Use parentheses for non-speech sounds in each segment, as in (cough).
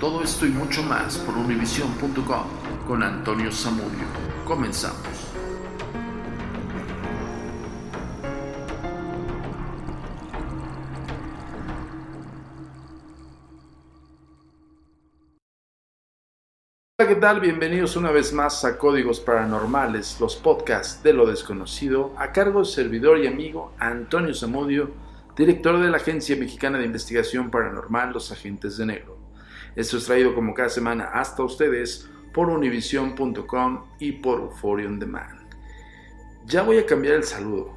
Todo esto y mucho más por univision.com con Antonio Zamudio. Comenzamos. Hola, ¿qué tal? Bienvenidos una vez más a Códigos Paranormales, los podcasts de lo desconocido, a cargo del servidor y amigo Antonio Zamudio, director de la Agencia Mexicana de Investigación Paranormal, Los Agentes de Negro. Esto es traído como cada semana hasta ustedes por univision.com y por Euphoria On Demand. Ya voy a cambiar el saludo.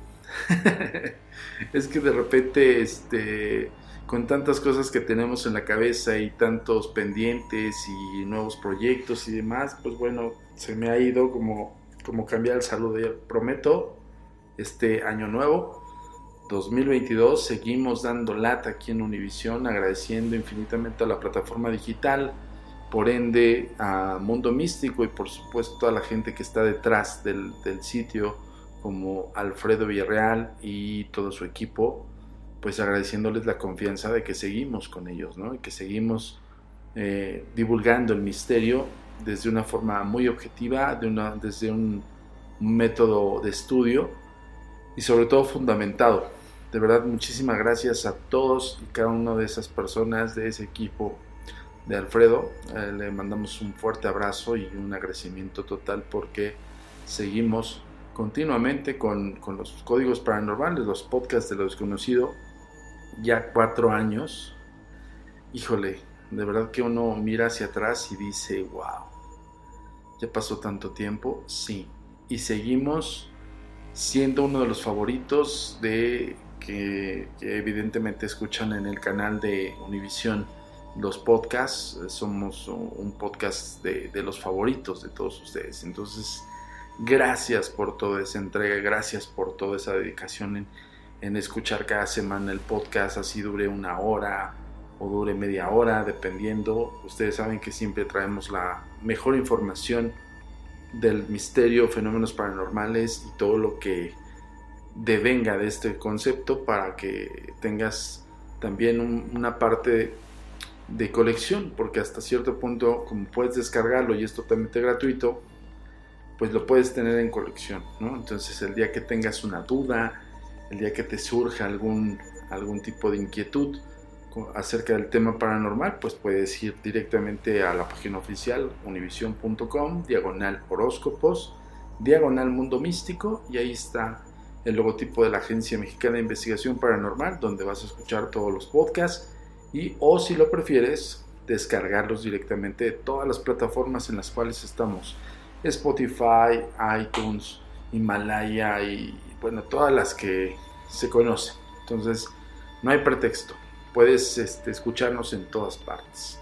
(laughs) es que de repente, este, con tantas cosas que tenemos en la cabeza y tantos pendientes y nuevos proyectos y demás, pues bueno, se me ha ido como, como cambiar el saludo. Ya prometo, este año nuevo, 2022, seguimos dando lata aquí en Univision, agradeciendo infinitamente a la plataforma digital, por ende a Mundo Místico y por supuesto a la gente que está detrás del, del sitio, como Alfredo Villarreal y todo su equipo, pues agradeciéndoles la confianza de que seguimos con ellos, ¿no? Y que seguimos eh, divulgando el misterio desde una forma muy objetiva, de una, desde un método de estudio y sobre todo fundamentado. De verdad, muchísimas gracias a todos y cada una de esas personas de ese equipo de Alfredo. Eh, le mandamos un fuerte abrazo y un agradecimiento total porque seguimos continuamente con, con los códigos paranormales, los podcasts de lo desconocido, ya cuatro años. Híjole, de verdad que uno mira hacia atrás y dice, wow, ya pasó tanto tiempo, sí. Y seguimos siendo uno de los favoritos de que, que evidentemente escuchan en el canal de Univision los podcasts. Somos un podcast de, de los favoritos de todos ustedes. Entonces, gracias por toda esa entrega, gracias por toda esa dedicación en, en, escuchar cada semana el podcast, así dure una hora o dure media hora, dependiendo. Ustedes saben que siempre traemos la mejor información del misterio, fenómenos paranormales y todo lo que devenga de este concepto para que tengas también un, una parte de colección, porque hasta cierto punto, como puedes descargarlo y es totalmente gratuito, pues lo puedes tener en colección, ¿no? Entonces el día que tengas una duda, el día que te surja algún, algún tipo de inquietud acerca del tema paranormal, pues puedes ir directamente a la página oficial univision.com, diagonal horóscopos, diagonal mundo místico, y ahí está el logotipo de la Agencia Mexicana de Investigación Paranormal, donde vas a escuchar todos los podcasts, y o si lo prefieres, descargarlos directamente de todas las plataformas en las cuales estamos. Spotify, iTunes, Himalaya y bueno, todas las que se conocen. Entonces, no hay pretexto. Puedes este, escucharnos en todas partes.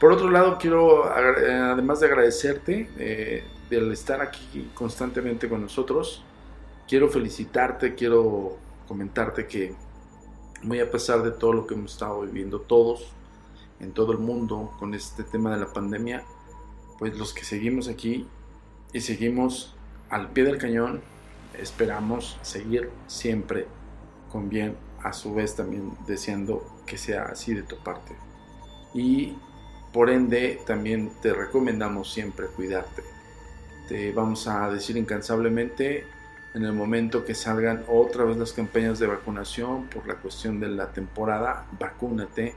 Por otro lado, quiero, además de agradecerte eh, del estar aquí constantemente con nosotros, quiero felicitarte, quiero comentarte que muy a pesar de todo lo que hemos estado viviendo todos en todo el mundo con este tema de la pandemia, pues los que seguimos aquí y seguimos al pie del cañón, esperamos seguir siempre con bien, a su vez también deseando que sea así de tu parte. Y por ende también te recomendamos siempre cuidarte. Te vamos a decir incansablemente en el momento que salgan otra vez las campañas de vacunación por la cuestión de la temporada, vacúnate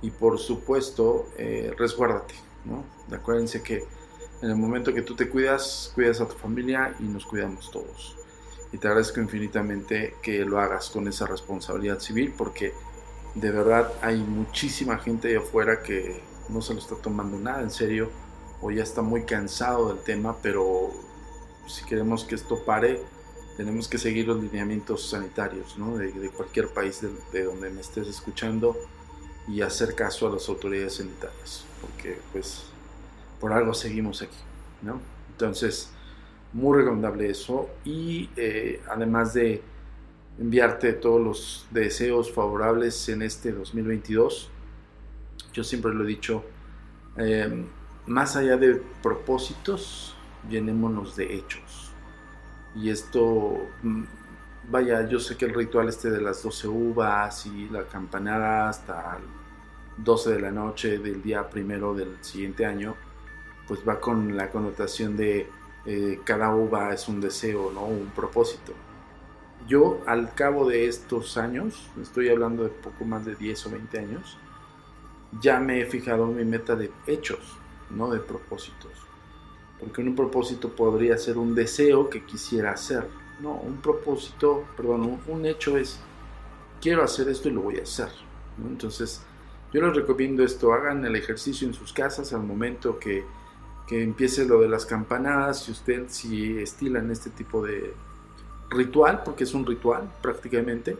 y por supuesto eh, resguárdate, ¿no? Acuérdense que en el momento que tú te cuidas, cuidas a tu familia y nos cuidamos todos. Y te agradezco infinitamente que lo hagas con esa responsabilidad civil porque de verdad hay muchísima gente ahí afuera que no se lo está tomando nada en serio o ya está muy cansado del tema, pero si queremos que esto pare, tenemos que seguir los lineamientos sanitarios ¿no? de, cualquier país de, donde me estés escuchando y hacer caso a las autoridades sanitarias, porque pues por algo seguimos aquí, ¿no? Entonces, muy recomendable eso y eh, además de enviarte todos los deseos favorables en este 2022, yo siempre lo he dicho, eh, más allá de propósitos, llenémonos de hechos. Y esto, mm, vaya, yo sé que el ritual este de las 12 uvas y la campanada hasta 12 de la noche del día primero del siguiente año, pues va con la connotación de eh, cada uva es un deseo, ¿no? Un propósito. Yo al cabo de estos años, estoy hablando de poco más de 10 o 20 años, ya me he fijado mi meta de hechos, no de propósitos. Porque un propósito podría ser un deseo que quisiera hacer. No, un propósito, perdón, un, hecho es, quiero hacer esto y lo voy a hacer. Entonces, yo les recomiendo esto, hagan el ejercicio en sus casas al momento que, que empiece lo de las campanadas, si usted si estilan este tipo de ritual, porque es un ritual prácticamente,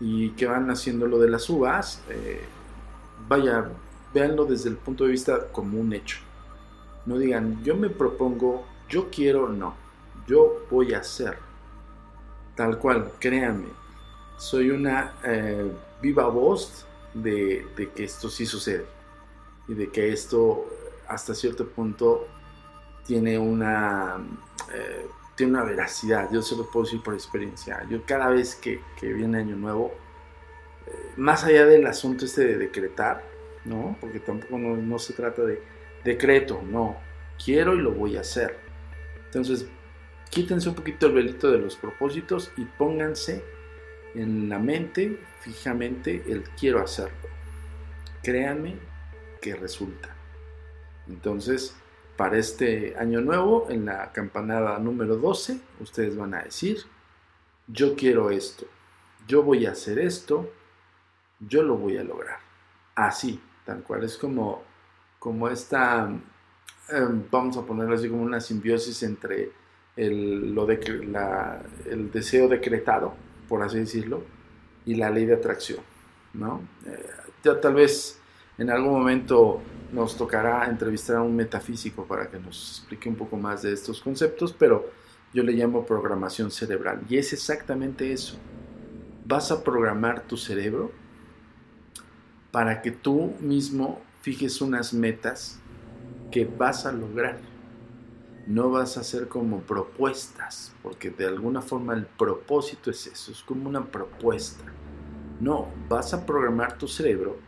y que van haciendo lo de las uvas, eh, vaya, véanlo desde el punto de vista como un hecho. No digan, yo me propongo, yo quiero, no, yo voy a hacer. Tal cual, créanme, soy una eh, viva voz de, que esto sí sucede y de que esto hasta cierto punto tiene una, eh, tiene una veracidad, yo se lo puedo decir por experiencia. Yo cada vez que, viene Año Nuevo, eh, más allá del asunto este de decretar, ¿no? Porque tampoco no, se trata de decreto, no. Quiero y lo voy a hacer. Entonces, quítense un poquito el velito de los propósitos y pónganse en la mente fijamente el quiero hacerlo. Créanme que resulta. Entonces, para este año nuevo, en la campanada número 12, ustedes van a decir, yo quiero esto, yo voy a hacer esto, yo lo voy a lograr. Así, tal cual. Es como, como esta, em, vamos a ponerlo así como una simbiosis entre el, lo de, el deseo decretado, por así decirlo, y la ley de atracción. ¿no? Eh, ya tal vez en algún momento nos tocará entrevistar a un metafísico para que nos explique un poco más de estos conceptos, pero yo le llamo programación cerebral. Y es exactamente eso. Vas a programar tu cerebro para que tú mismo fijes unas metas que vas a lograr. No vas a hacer como propuestas, porque de alguna forma el propósito es eso, es como una propuesta. No, vas a programar tu cerebro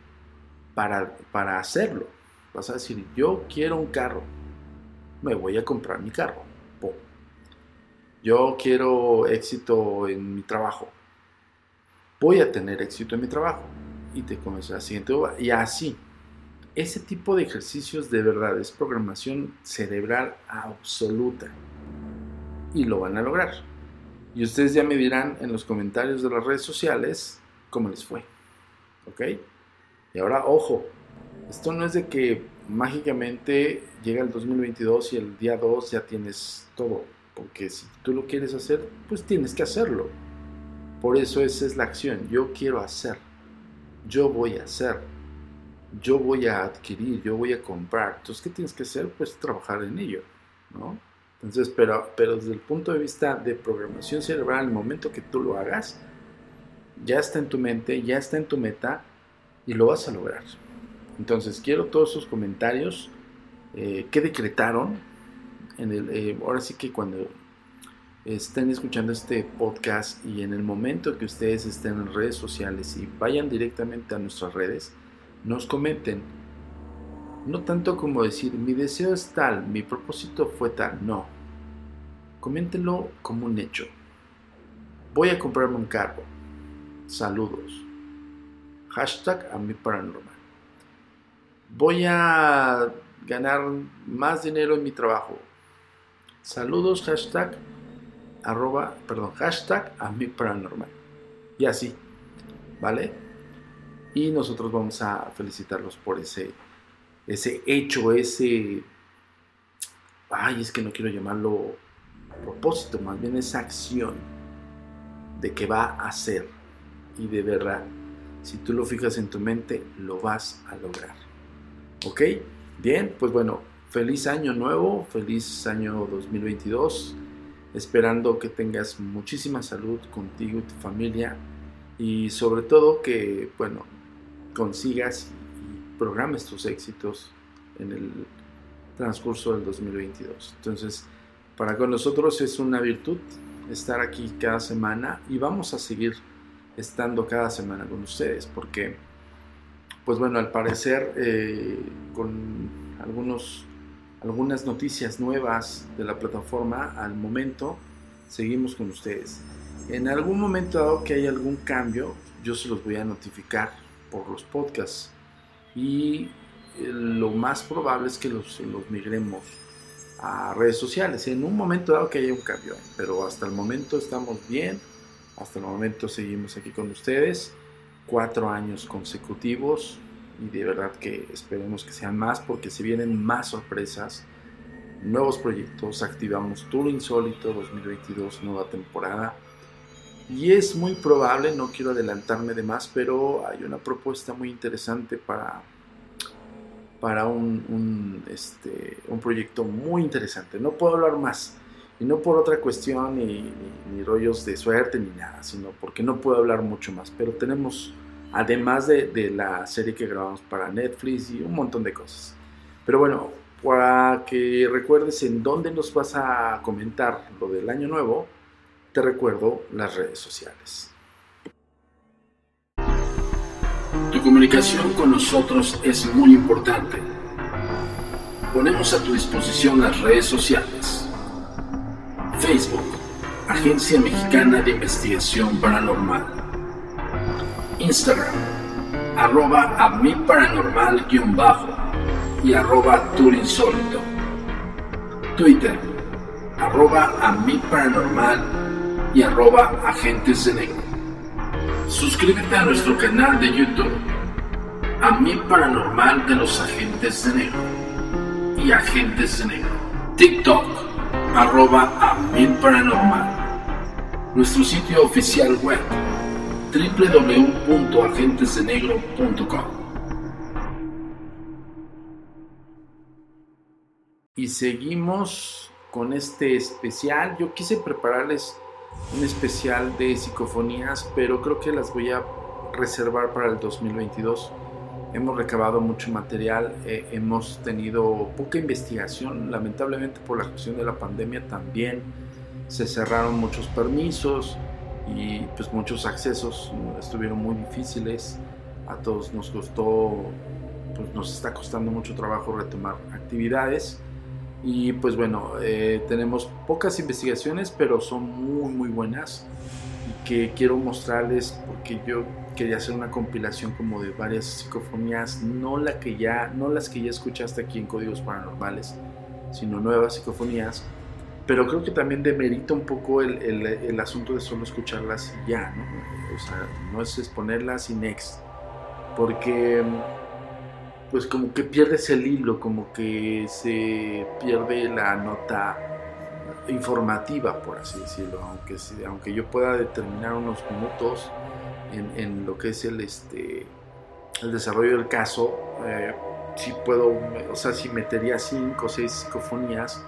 para, para hacerlo. Vas a decir, yo quiero un carro, me voy a comprar mi carro. Yo quiero éxito en mi trabajo, voy a tener éxito en mi trabajo y te comes la siguiente. Y así. Ese tipo de ejercicios de verdad es programación cerebral absoluta. Y lo van a lograr. Y ustedes ya me dirán en los comentarios de las redes sociales cómo les fue. ¿Ok? Y ahora, ojo, esto no es de que mágicamente llega el 2022 y el día 2 ya tienes todo. Porque si tú lo quieres hacer, pues tienes que hacerlo. Por eso esa es la acción. Yo quiero hacer yo voy a hacer, yo voy a adquirir, yo voy a comprar. Entonces, ¿qué tienes que hacer? Pues trabajar en ello, ¿no? Entonces, pero, pero desde el punto de vista de programación cerebral, el momento que tú lo hagas, ya está en tu mente, ya está en tu meta y lo vas a lograr. Entonces, quiero todos sus comentarios eh, que decretaron. En el, eh, ahora sí que cuando estén escuchando este podcast y en el momento que ustedes estén en redes sociales y vayan directamente a nuestras redes, nos comenten. No tanto como decir, mi deseo es tal, mi propósito fue tal, no. Coméntenlo como un hecho. Voy a comprarme un carro. Saludos. Hashtag a mi paranormal. voy a ganar más dinero en mi trabajo. Saludos, hashtag, arroba, perdón, hashtag a mi paranormal. Y así, ¿vale? Y nosotros vamos a felicitarlos por ese, ese hecho, ese, ay, es que no quiero llamarlo propósito, más bien esa acción de que va a hacer. Y de verdad, si tú lo fijas en tu mente, lo vas a lograr. ¿Ok? Bien, pues bueno, feliz año nuevo, feliz año 2022. Esperando que tengas muchísima salud contigo y tu familia. Y sobre todo que, bueno, consigas y programes tus éxitos en el transcurso del 2022. Entonces, para con nosotros es una virtud estar aquí cada semana y vamos a seguir estando cada semana con ustedes porque, pues bueno, al parecer eh, con algunos, algunas noticias nuevas de la plataforma, al momento seguimos con ustedes. En algún momento dado que hay algún cambio, yo se los voy a notificar por los podcasts y eh, lo más probable es que los, los migremos a redes sociales. En un momento dado que haya un cambio, pero hasta el momento estamos bien, hasta el momento seguimos aquí con ustedes, cuatro años consecutivos y de verdad que esperemos que sean más porque se vienen más sorpresas, nuevos proyectos, activamos Tour Insólito 2022, nueva temporada. Y es muy probable, no quiero adelantarme de más, pero hay una propuesta muy interesante para para un, este, un proyecto muy interesante. No puedo hablar más. Y no por otra cuestión, ni, ni, rollos de suerte, ni nada, sino porque no puedo hablar mucho más. Pero tenemos, además de, de, la serie que grabamos para Netflix y un montón de cosas. Pero bueno, para que recuerdes en dónde nos vas a comentar lo del año nuevo, te recuerdo las redes sociales. Tu comunicación con nosotros es muy importante. Ponemos a tu disposición las redes sociales. Facebook, Agencia Mexicana de Investigación Paranormal. Instagram, arroba a mi paranormal guion bajo y arroba turinsólito. Twitter, arroba a y arroba agentes de negro. Suscríbete a nuestro canal de YouTube, A Mi Paranormal de los Agentes de Negro y Agentes de Negro. TikTok, arroba A Mi Paranormal. Nuestro sitio oficial web, www.agentesdenegro.com. Y seguimos con este especial. Yo quise prepararles un especial de psicofonías, pero creo que las voy a reservar para el 2022. Hemos recabado mucho material, eh, hemos tenido poca investigación, lamentablemente por la cuestión de la pandemia también se cerraron muchos permisos y pues muchos accesos estuvieron muy difíciles. A todos nos costó, pues nos está costando mucho trabajo retomar actividades y pues bueno, eh, tenemos pocas investigaciones, pero son muy, muy buenas. Y que quiero mostrarles porque yo quería hacer una compilación como de varias psicofonías, no, la que ya, no las que ya escuchaste aquí en Códigos Paranormales, sino nuevas psicofonías. Pero creo que también demerita un poco el, el, asunto de solo escucharlas y ya, ¿no? O sea, no es exponerlas sin next. Porque pues como que pierdes el hilo, como que se pierde la nota informativa, por así decirlo, aunque, aunque yo pueda determinar unos minutos en, lo que es el, este, el desarrollo del caso, eh, si puedo, o sea, si metería cinco o seis psicofonías,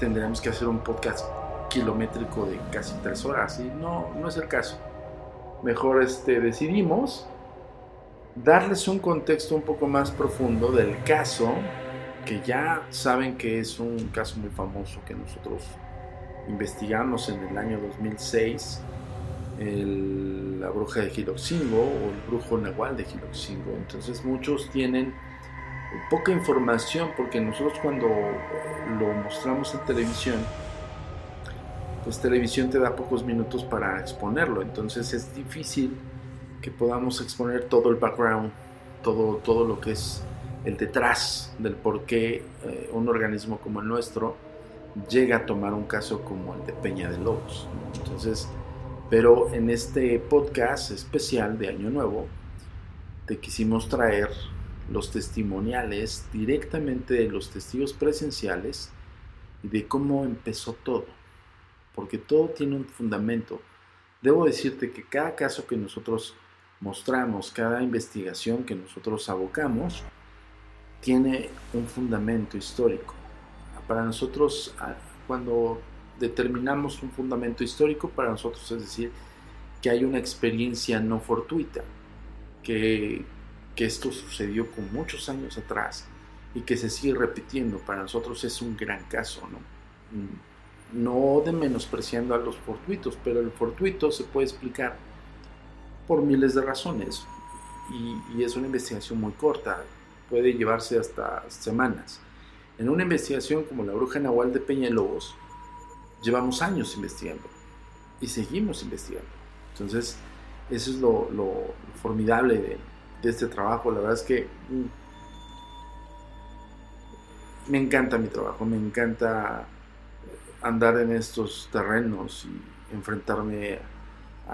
tendríamos que hacer un podcast kilométrico de casi tres horas, y no, no es el caso. Mejor este, decidimos darles un contexto un poco más profundo del caso, que ya saben que es un caso muy famoso que nosotros investigamos en el año 2006, la bruja de Giloxingo o el brujo Nahual de Giloxingo. Entonces muchos tienen poca información porque nosotros cuando lo mostramos en televisión, pues televisión te da pocos minutos para exponerlo, entonces es difícil que podamos exponer todo el background, todo, todo lo que es el detrás del por qué eh, un organismo como el nuestro llega a tomar un caso como el de Peña de Lobos. Entonces, pero en este podcast especial de Año Nuevo, te quisimos traer los testimoniales directamente de los testigos presenciales y de cómo empezó todo. Porque todo tiene un fundamento. Debo decirte que cada caso que nosotros mostramos, cada investigación que nosotros abocamos, tiene un fundamento histórico. Para nosotros, cuando determinamos un fundamento histórico, para nosotros es decir que hay una experiencia no fortuita, que, que esto sucedió con muchos años atrás y que se sigue repitiendo. Para nosotros es un gran caso, ¿no? Mm, no de menospreciando a los fortuitos, pero el fortuito se puede explicar por miles de razones y, y es una investigación muy corta, puede llevarse hasta semanas. En una investigación como la bruja Nahual de Peñalobos, llevamos años investigando y seguimos investigando. Entonces, eso es lo, formidable de, de, este trabajo. La verdad es que mm, me encanta mi trabajo, me encanta andar en estos terrenos y enfrentarme a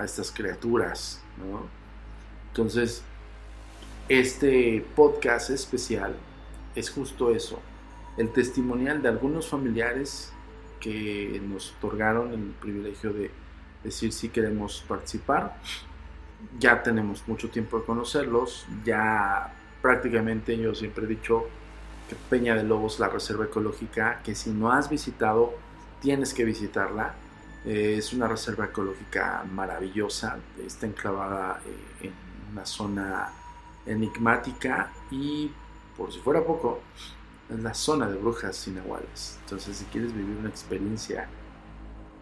estas criaturas. Entonces, este podcast especial es justo eso, el testimonial de algunos familiares que nos otorgaron el privilegio de decir si queremos participar. Ya tenemos mucho tiempo de conocerlos, ya prácticamente yo siempre he dicho que Peña de Lobos, la reserva ecológica, que si no has visitado, tienes que visitarla. Eh, es una reserva ecológica maravillosa, está enclavada eh, en una zona enigmática y, por si fuera poco, es la zona de brujas sin iguales. Entonces, si quieres vivir una experiencia,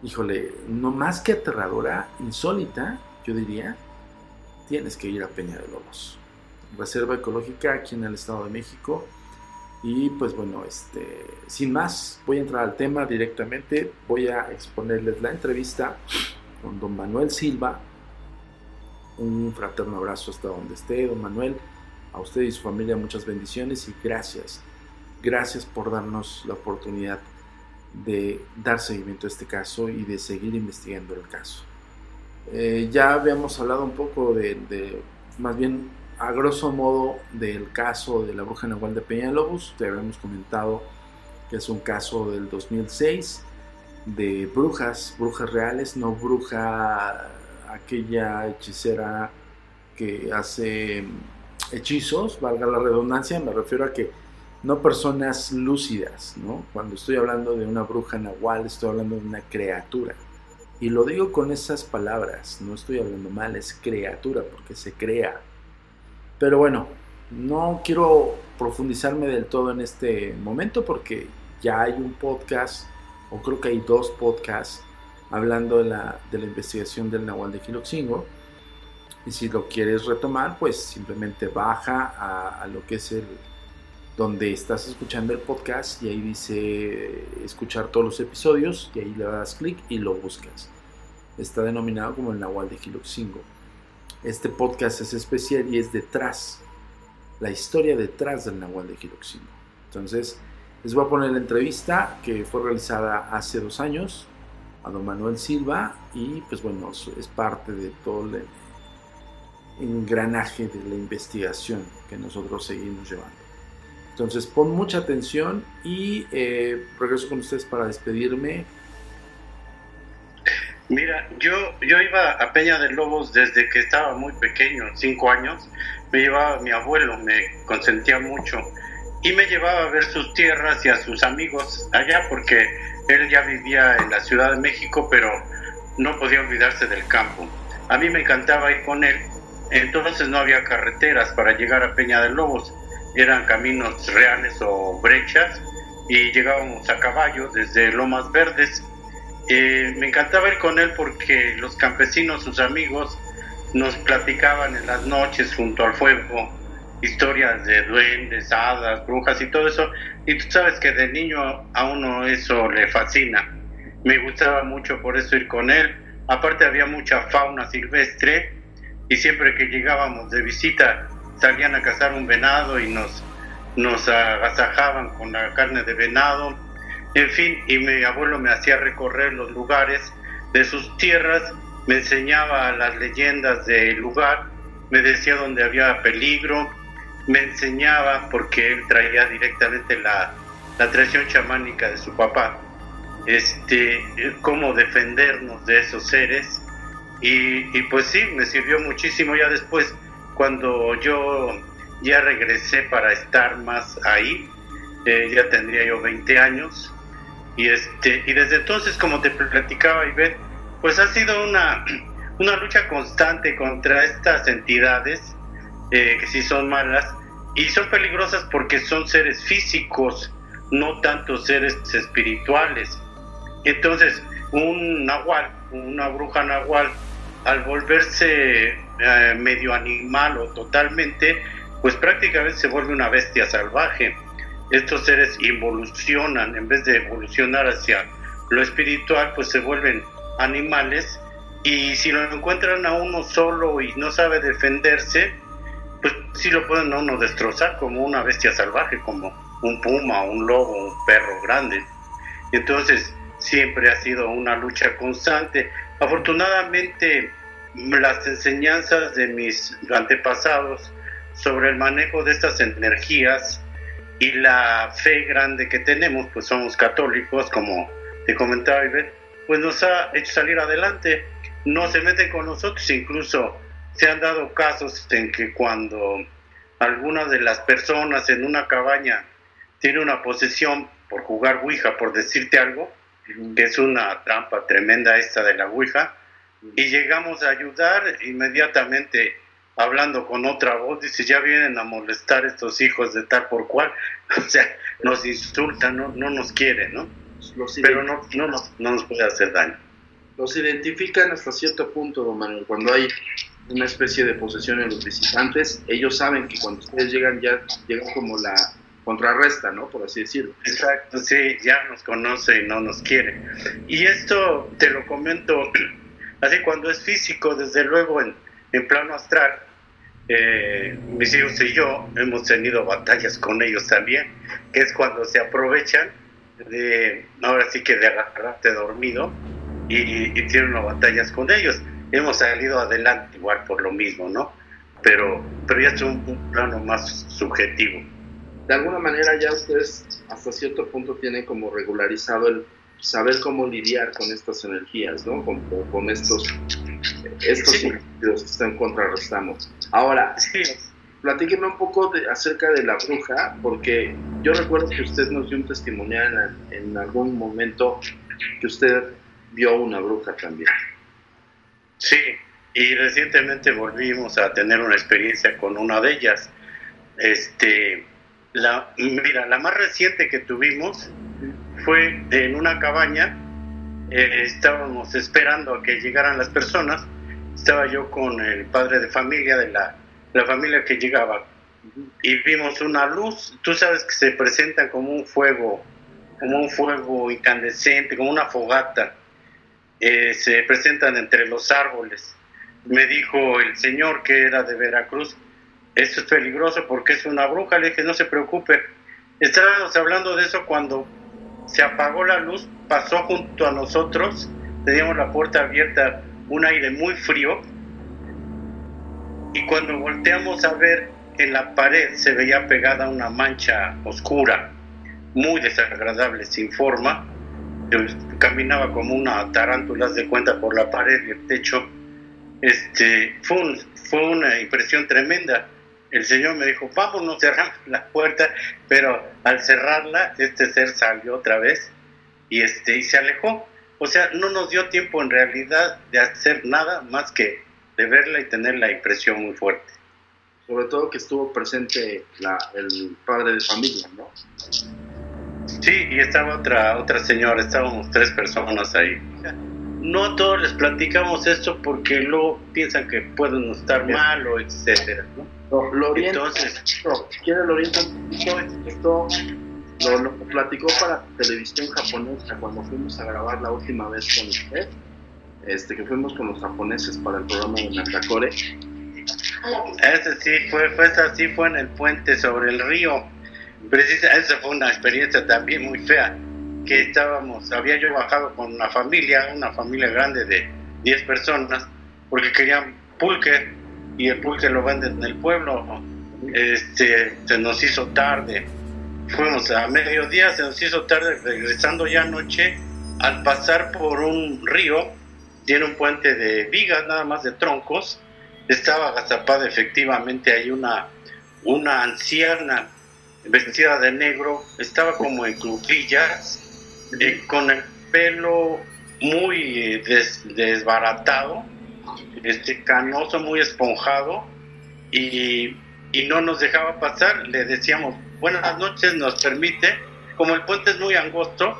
híjole, no más que aterradora, insólita, yo diría, tienes que ir a Peña de Lobos. Reserva ecológica aquí en el Estado de México. Y pues bueno, este, sin más, voy a entrar al tema directamente. Voy a exponerles la entrevista con don Manuel Silva. Un fraterno abrazo hasta donde esté, don Manuel. A usted y su familia muchas bendiciones y gracias Gracias por darnos la oportunidad de dar seguimiento a este caso y de seguir investigando el caso. Eh, ya habíamos hablado un poco de, más bien a grosso modo, del caso de la bruja Nahual de Peñalobos. Te habíamos comentado que es un caso del 2006 de brujas, brujas reales, no bruja aquella hechicera que hace hechizos, valga la redundancia, me refiero a que no personas lúcidas, ¿no? Cuando estoy hablando de una bruja nahual, estoy hablando de una criatura. Y lo digo con esas palabras, no estoy hablando mal, es criatura, porque se crea. Pero bueno, no quiero profundizarme del todo en este momento porque ya hay un podcast, o creo que hay dos podcasts, hablando de la, de la investigación del Nahual de Quiloxingo. Y si lo quieres retomar, pues simplemente baja a, lo que es el, donde estás escuchando el podcast y ahí dice escuchar todos los episodios y ahí le das clic y lo buscas. Está denominado como el Nahual de Giloxingo. Este podcast es especial y es detrás, la historia detrás del Nahual de Giloxingo. Entonces, les voy a poner la entrevista que fue realizada hace dos años a don Manuel Silva y pues bueno, es parte de todo el engranaje de la investigación que nosotros seguimos llevando. Entonces pon mucha atención y eh, regreso con ustedes para despedirme. Mira, yo, yo iba a Peña de Lobos desde que estaba muy pequeño, cinco años. Me llevaba mi abuelo, me consentía mucho y me llevaba a ver sus tierras y a sus amigos allá porque él ya vivía en la Ciudad de México, pero no podía olvidarse del campo. A mí me encantaba ir con él, entonces no había carreteras para llegar a Peña de Lobos eran caminos reales o brechas y llegábamos a caballo desde Lomas Verdes. Eh, me encantaba ir con él porque los campesinos, sus amigos, nos platicaban en las noches junto al fuego historias de duendes, hadas, brujas y todo eso. Y tú sabes que de niño a uno eso le fascina. Me gustaba mucho por eso ir con él. Aparte había mucha fauna silvestre y siempre que llegábamos de visita salían a cazar un venado y nos nos agasajaban con la carne de venado, en fin, y mi abuelo me hacía recorrer los lugares de sus tierras, me enseñaba las leyendas del lugar, me decía dónde había peligro, me enseñaba, porque él traía directamente la, la tradición chamánica de su papá, este, cómo defendernos de esos seres. Y, pues sí, me sirvió muchísimo ya después, cuando yo ya regresé para estar más ahí, eh, ya tendría yo 20 años, y, este, y desde entonces, como te platicaba, Ivette, pues ha sido una, (clears throat) una lucha constante contra estas entidades eh, que sí son malas, y son peligrosas porque son seres físicos, no tanto seres espirituales. Entonces, un nahual, una bruja nahual, al volverse eh, medio animal o totalmente, pues prácticamente se vuelve una bestia salvaje. Estos seres involucionan, en vez de evolucionar hacia lo espiritual, pues se vuelven animales y si lo encuentran a uno solo y no sabe defenderse, pues sí lo pueden a uno destrozar como una bestia salvaje, como un puma, un lobo, un perro grande. Entonces, siempre ha sido una lucha constante. Afortunadamente, las enseñanzas de mis antepasados sobre el manejo de estas energías y la fe grande que tenemos, pues somos católicos, como te comentaba Ivette, pues nos ha hecho salir adelante. No se meten con nosotros, incluso se han dado casos en que cuando alguna de las personas en una cabaña tiene una posesión por jugar Ouija, por decirte algo, que es una trampa tremenda esta de la Ouija, y llegamos a ayudar inmediatamente hablando con otra voz, dice, ya vienen a molestar estos hijos de tal por cual, (laughs) o sea, nos insultan, no, no nos quieren, ¿no? Pero no, no, nos, no nos puede hacer daño. Los identifican hasta cierto punto, don Manuel, cuando hay una especie de posesión en los visitantes, ellos saben que cuando ustedes llegan ya llegan como la contrarresta, ¿no? Por así decirlo. Exacto, sí, ya nos conoce y no nos quiere. Y esto te lo comento (clears throat) así cuando es físico, desde luego en, en plano astral, eh, mis hijos y yo hemos tenido batallas con ellos también, que es cuando se aprovechan de, ahora sí que de agarrarte dormido y, tienen batallas con ellos. Hemos salido adelante igual por lo mismo, ¿no? Pero, pero ya es un, un plano más subjetivo. De alguna manera ya ustedes hasta cierto punto tienen como regularizado el saber cómo lidiar con estas energías, ¿no? Con, con estos, estos sí. que están contrarrestando. Ahora, sí. platíqueme un poco de, acerca de la bruja, porque yo recuerdo que usted nos dio un testimonial en, en algún momento que usted vio una bruja también. Sí, y recientemente volvimos a tener una experiencia con una de ellas. Este, la, mira, la más reciente que tuvimos fue en una cabaña, eh, estábamos esperando a que llegaran las personas, estaba yo con el padre de familia de la, la familia que llegaba. Y vimos una luz, tú sabes que se presentan como un fuego, como un fuego incandescente, como una fogata, eh, se presentan entre los árboles. Me dijo el señor que era de Veracruz, esto es peligroso porque es una bruja, le dije, no se preocupe. Estábamos hablando de eso cuando se apagó la luz, pasó junto a nosotros, teníamos la puerta abierta, un aire muy frío, y cuando volteamos a ver en la pared se veía pegada una mancha oscura, muy desagradable, sin forma, caminaba como una tarántula de cuenta por la pared y el techo. Este, fue una impresión tremenda. El Señor me dijo, vámonos, cerramos la puerta, pero al cerrarla, este ser salió otra vez y, este, y se alejó. O sea, no nos dio tiempo en realidad de hacer nada más que de verla y tener la impresión muy fuerte. Sobre todo que estuvo presente la, el padre de familia, ¿no? Sí, y estaba otra, otra señora, estábamos tres personas ahí. No a todos les platicamos esto porque luego piensan que pueden estar mal o etcétera, ¿no? Lo, Entonces, si quiere lo esto lo, lo, platicó para televisión japonesa cuando fuimos a grabar la última vez con usted, este, que fuimos con los japoneses para el programa de Nakakore. Ese sí fue, fue así, fue en el puente sobre el río. Precisa, esa fue una experiencia también muy fea, que estábamos, había yo bajado con una familia, una familia grande de 10 personas, porque querían pulque, y el pulque lo venden en el pueblo, este, se nos hizo tarde, fuimos a mediodía, se nos hizo tarde, regresando ya anoche, al pasar por un río, tiene un puente de vigas, nada más de troncos, estaba agazapada efectivamente hay una, una anciana vestida de negro, estaba como en cuclillas, eh, con el pelo muy eh, desbaratado, este canoso, muy esponjado, y, y no nos dejaba pasar, le decíamos, buenas noches, nos permite, como el puente es muy angosto,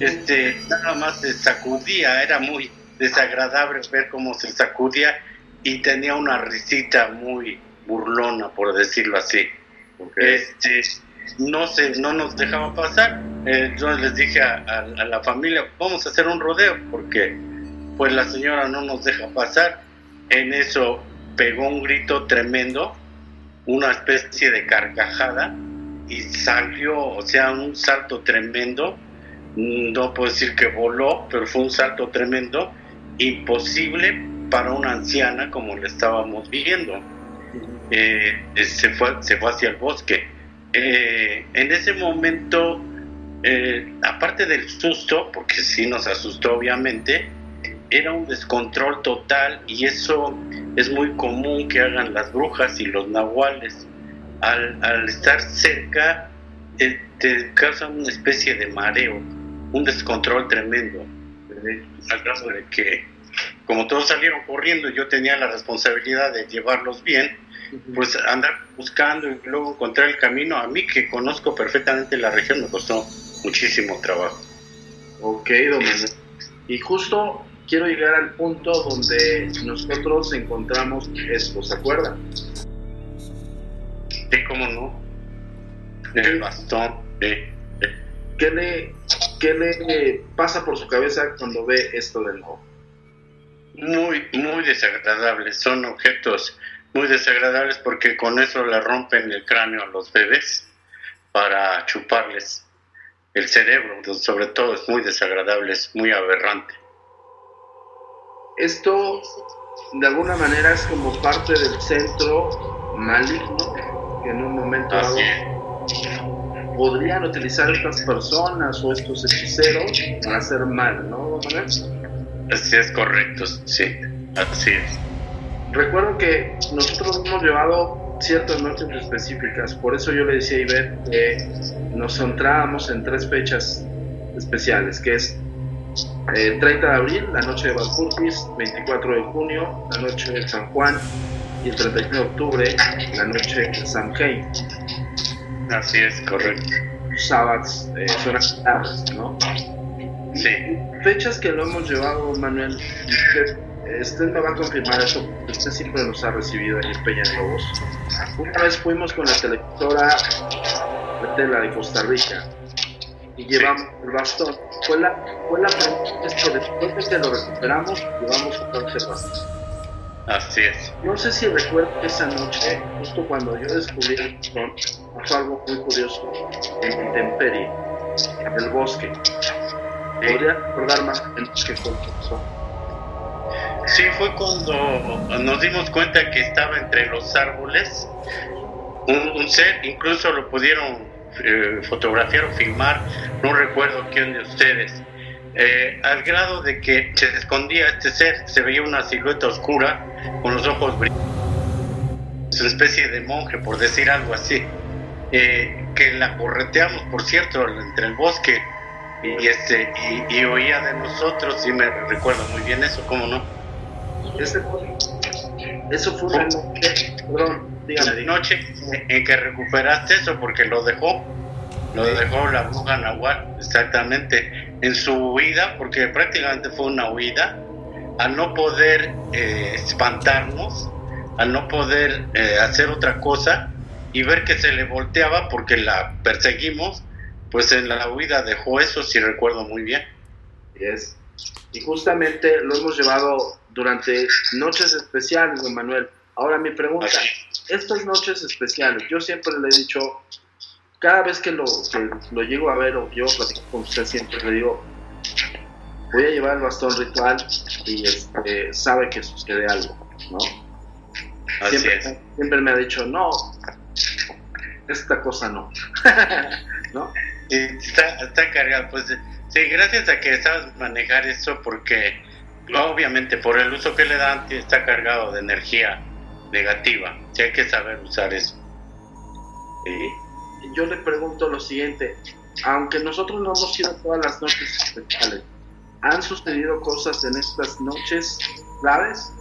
este, nada más se sacudía, era muy desagradable ver cómo se sacudía y tenía una risita muy burlona, por decirlo así. Este, no se, no nos dejaba pasar. entonces les dije a, la familia, vamos a hacer un rodeo, porque pues la señora no nos deja pasar. En eso pegó un grito tremendo, una especie de carcajada, y salió, o sea, un salto tremendo. No puedo decir que voló, pero fue un salto tremendo, imposible para una anciana como le estábamos viendo. Eh, se, fue, se fue hacia el bosque. Eh, en ese momento, eh, aparte del susto, porque sí nos asustó obviamente, era un descontrol total y eso es muy común que hagan las brujas y los nahuales. Al, al estar cerca, te causa una especie de mareo, un descontrol tremendo, al caso de que como todos salieron corriendo, yo tenía la responsabilidad de llevarlos bien, pues andar buscando y luego encontrar el camino, a mí que conozco perfectamente la región, me costó muchísimo trabajo. Ok, Domingo. Y justo quiero llegar al punto donde nosotros encontramos esto, ¿se acuerdan? Sí, cómo no. El bastón. ¿Qué, le, ¿Qué le pasa por su cabeza cuando ve esto del nuevo? muy, muy desagradables. Son objetos muy desagradables porque con eso le rompen el cráneo a los bebés para chuparles el cerebro. Sobre todo es muy desagradable, es muy aberrante. Esto de alguna manera es como parte del centro maligno que en un momento dado podrían utilizar estas personas o estos hechiceros para hacer mal, ¿no, Así es correcto, sí, así es. Recuerdo que nosotros hemos llevado ciertas noches específicas, por eso yo le decía a Ivette que nos centrábamos en tres fechas especiales, que es eh, 30 de abril, la noche de Valpurgis, 24 de junio, la noche de San Juan, y el 31 de octubre, la noche de San Jaime. Así es, correcto. Sábados eh, son ¿no? Sí. Fechas que lo hemos llevado, Manuel. Usted, usted me va a confirmar eso. Usted siempre nos ha recibido ahí en Peña de Lobos. Una vez fuimos con la televisora de tela de Costa Rica y llevamos el bastón. Fue la, fue la pregunta que después de que lo recuperamos, llevamos un bastón. Así es. No sé si recuerdo esa noche, justo cuando yo descubrí el bastón, pasó algo muy curioso en Intemperie, en el bosque. ¿Podría recordar más qué fue Sí, fue cuando nos dimos cuenta que estaba entre los árboles un, ser, incluso lo pudieron eh, fotografiar o filmar, no recuerdo quién de ustedes, eh, al grado de que se escondía este ser, se veía una silueta oscura con los ojos brillantes, una especie de monje, por decir algo así, eh, que la correteamos, por cierto, entre el bosque y este y, oía de nosotros y me recuerdo muy bien eso, ¿cómo no? Ese eso fue una noche, perdón, dígame, noche en que recuperaste eso porque lo dejó, lo dejó la bruja Nahual, exactamente, en su huida, porque prácticamente fue una huida, al no poder eh, espantarnos, al no poder eh, hacer otra cosa y ver que se le volteaba porque la perseguimos, pues en la huida dejó eso, si recuerdo muy bien. es Y justamente lo hemos llevado durante noches especiales, don Manuel. Ahora mi pregunta, estas noches especiales, yo siempre le he dicho cada vez que lo, que lo llego a ver o yo platico con usted siempre le digo, voy a llevar el bastón ritual y este, sabe que sucede algo, ¿no? Así siempre, es. siempre me ha dicho, no, esta cosa no, (laughs) ¿no? Está, está cargado, pues sí, gracias a que sabes manejar eso porque obviamente por el uso que le dan está cargado de energía negativa, hay que saber usar eso. Sí. Yo le pregunto lo siguiente, aunque nosotros no hemos ido todas las noches especiales, ¿han sucedido cosas en estas noches graves?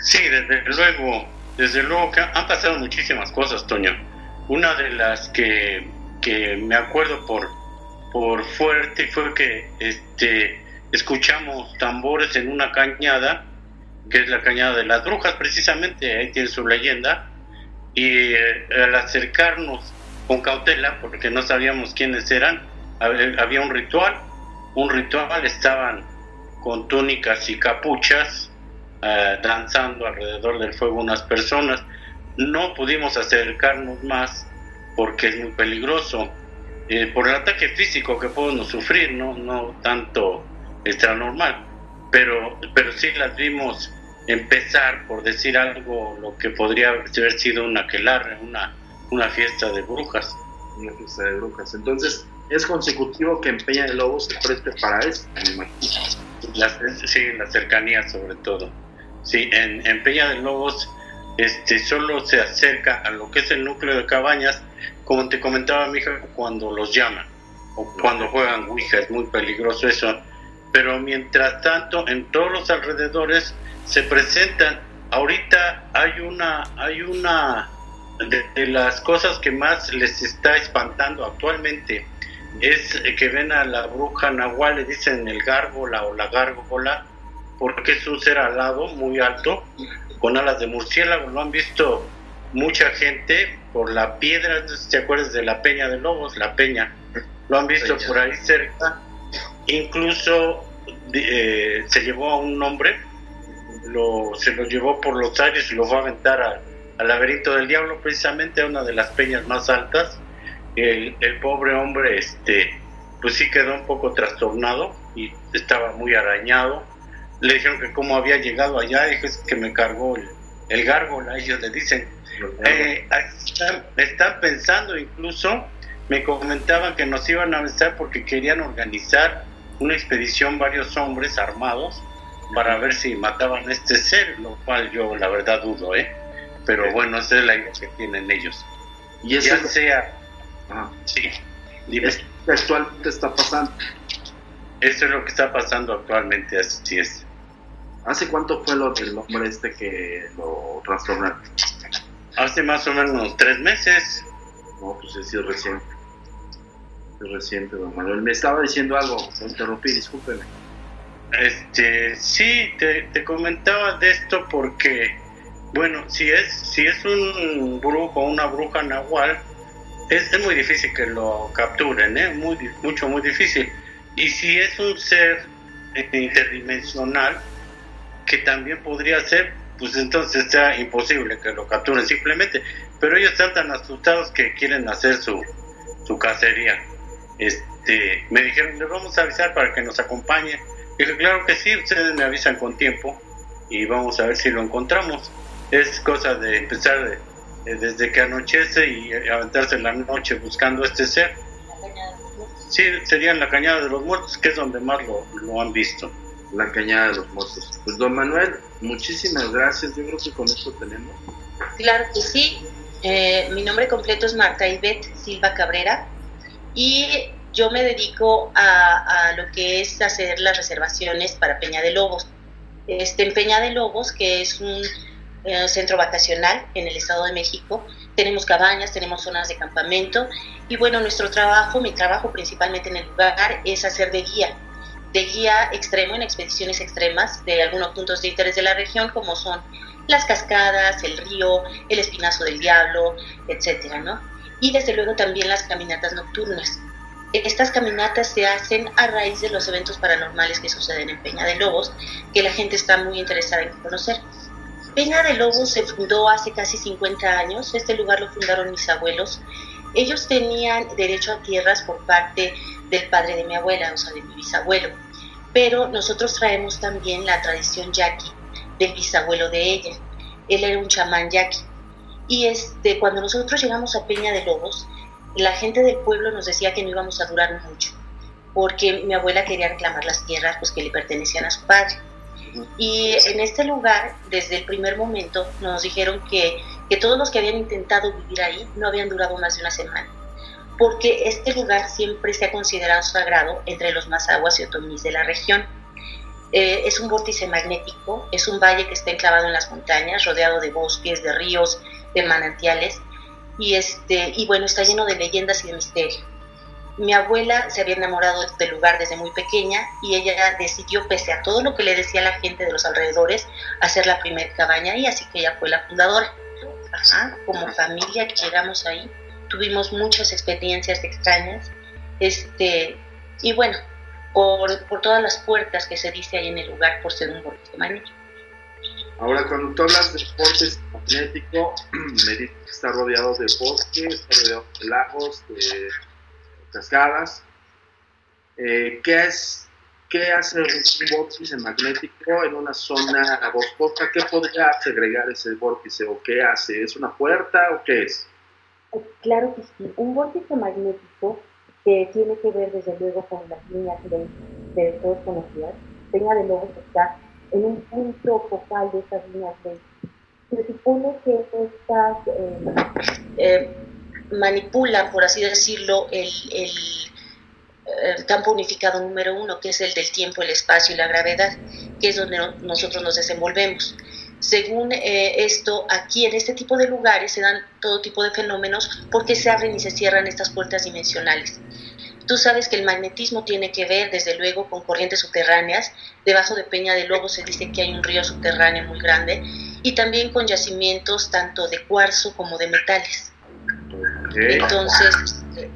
Sí, desde luego, desde luego que han pasado muchísimas cosas, Toño. Una de las que, que me acuerdo por, por fuerte fue que este, escuchamos tambores en una cañada, que es la cañada de las brujas, precisamente, ahí tiene su leyenda, y eh, al acercarnos con cautela, porque no sabíamos quiénes eran, hab- había un ritual, un ritual, estaban con túnicas y capuchas, eh, danzando alrededor del fuego unas personas. No pudimos acercarnos más porque es muy peligroso. Eh, por el ataque físico que podemos sufrir, no, no tanto extranormal, pero, pero sí las vimos empezar, por decir algo, lo que podría haber sido una aquelarre, una, una fiesta de brujas. Una fiesta de brujas. Entonces, es consecutivo que en Peña de Lobos se preste para esto, me sí, la cercanía sobre todo. Sí, en, en Peña de Lobos este, solo se acerca a lo que es el núcleo de cabañas, como te comentaba mi hija, cuando los llaman o cuando juegan Ouija, es muy peligroso eso. Pero mientras tanto, en todos los alrededores se presentan. Ahorita hay una, hay una de, de las cosas que más les está espantando actualmente es que ven a la bruja Nahual, le dicen el gárgola o la gárgola, porque es un ser alado, muy alto, con alas de murciélago. Lo han visto mucha gente por la piedra, te acuerdas de la Peña de Lobos, la Peña. Lo han visto Peña. por ahí cerca. Incluso eh, se llevó a un hombre, lo, se lo llevó por los aires y lo fue a aventar al, al laberinto del diablo, precisamente a una de las peñas más altas. El, el pobre hombre este pues sí quedó un poco trastornado y estaba muy arañado. Le dijeron que cómo había llegado allá dijo es que me cargó el, el gárgola ellos le dicen. Eh, están, están pensando incluso me comentaban que nos iban a avisar porque querían organizar una expedición varios hombres armados para ver si mataban a este ser lo cual yo la verdad dudo eh pero bueno esa es la idea que tienen ellos Y eso ya es sea Ajá. Sí, es actualmente está pasando. Eso es lo que está pasando actualmente, así es. ¿Hace cuánto fue lo del hombre este que lo trastornaron? Hace más o menos tres meses. No, pues es reciente. Reciente, don Manuel. Me estaba diciendo algo, interrumpí, discúlpeme. Este, sí, te, te comentaba de esto porque, bueno, si es, si es un brujo, una bruja nahual, es, es muy difícil que lo capturen, ¿eh? Muy, mucho, muy difícil. Y si es un ser eh, interdimensional, que también podría ser, pues entonces sea imposible que lo capturen simplemente. Pero ellos están tan asustados que quieren hacer su, su cacería. Este, me dijeron, le vamos a avisar para que nos acompañe. Dije, claro que sí, ustedes me avisan con tiempo y vamos a ver si lo encontramos. Es cosa de empezar de- de- desde que anochece y aventarse en la noche buscando este ser. Sí, sería en la Cañada de los Muertos, que es donde más lo, lo han visto. La cañada de los muertos. Pues don Manuel, muchísimas gracias. Yo creo que con esto tenemos. Claro que sí. Eh, mi nombre completo es Marta Ivette Silva Cabrera y yo me dedico a, a lo que es hacer las reservaciones para Peña de Lobos. Este, en Peña de Lobos, que es un eh, centro vacacional en el Estado de México, tenemos cabañas, tenemos zonas de campamento y bueno, nuestro trabajo, mi trabajo principalmente en el lugar es hacer de guía, de guía extremo en expediciones extremas de algunos puntos de interés de la región como son las cascadas, el río, el espinazo del diablo, etcétera, ¿no? Y desde luego también las caminatas nocturnas. Estas caminatas se hacen a raíz de los eventos paranormales que suceden en Peña de Lobos, que la gente está muy interesada en conocer. Peña de Lobos se fundó hace casi 50 años, este lugar lo fundaron mis abuelos Ellos tenían derecho a tierras por parte del padre de mi abuela, o sea, de mi bisabuelo, pero nosotros traemos también la tradición yaqui del bisabuelo de ella. Él era un chamán yaqui. Y este, cuando nosotros llegamos a Peña de Lobos, la gente del pueblo nos decía que no íbamos a durar mucho, porque mi abuela quería reclamar las tierras pues, que le pertenecían a su padre. Y en este lugar, desde el primer momento, nos dijeron que, que todos los que habían intentado vivir ahí no habían durado más de una semana, porque este lugar siempre se ha considerado sagrado entre los mazaguas y otomís de la región. Eh, es un vórtice magnético, es un valle que está enclavado en las montañas, rodeado de bosques, de ríos, de manantiales, y, este, y bueno, está lleno de leyendas y de misterio. Mi abuela se había enamorado del lugar desde muy pequeña y ella decidió, pese a todo lo que le decía la gente de los alrededores, hacer la primera cabaña y así que ella fue la fundadora. como familia que llegamos ahí, tuvimos muchas experiencias extrañas, este, y bueno, por, por todas las puertas que se dice ahí en el lugar por ser un vórtice magnético. Ahora, cuando tú hablas de vórtice magnético, (clears throat) me dices que está rodeado de bosques, está rodeado de lagos, de cascadas. Eh, ¿qué, es, ¿Qué hace un vórtice magnético en una zona boscosa? ¿Qué podría segregar ese vórtice o qué hace? ¿Es una puerta o qué es? Eh, claro que sí. Un vórtice magnético que tiene que ver desde luego con las líneas de, de todos conocidas. Peña de Lobos está en un punto focal de estas líneas de se supone que estas eh, eh, manipulan, por así decirlo, el, campo unificado número uno, que es el del tiempo, el espacio y la gravedad, que es donde nosotros nos desenvolvemos. Según eh, esto, aquí en este tipo de lugares se dan todo tipo de fenómenos porque se abren y se cierran estas puertas dimensionales. Tú sabes que el magnetismo tiene que ver, desde luego, con corrientes subterráneas. Debajo de Peña de Lobo se dice que hay un río subterráneo muy grande y también con yacimientos tanto de cuarzo como de metales. Entonces,